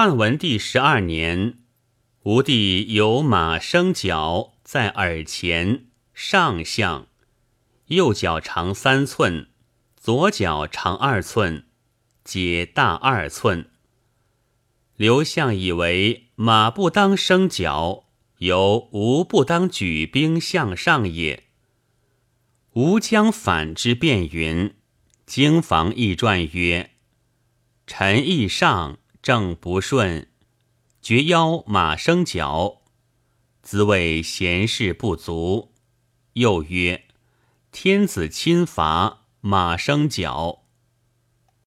汉文帝十二年，吴帝有马生角在耳前，上相，右脚长三寸，左脚长二寸，皆大二寸。刘向以为马不当生角，由吴不当举兵向上也。吴将反之，便云：经房易传曰：“臣意上。”正不顺，绝腰马生角，兹谓贤士不足。又曰：天子亲伐，马生角。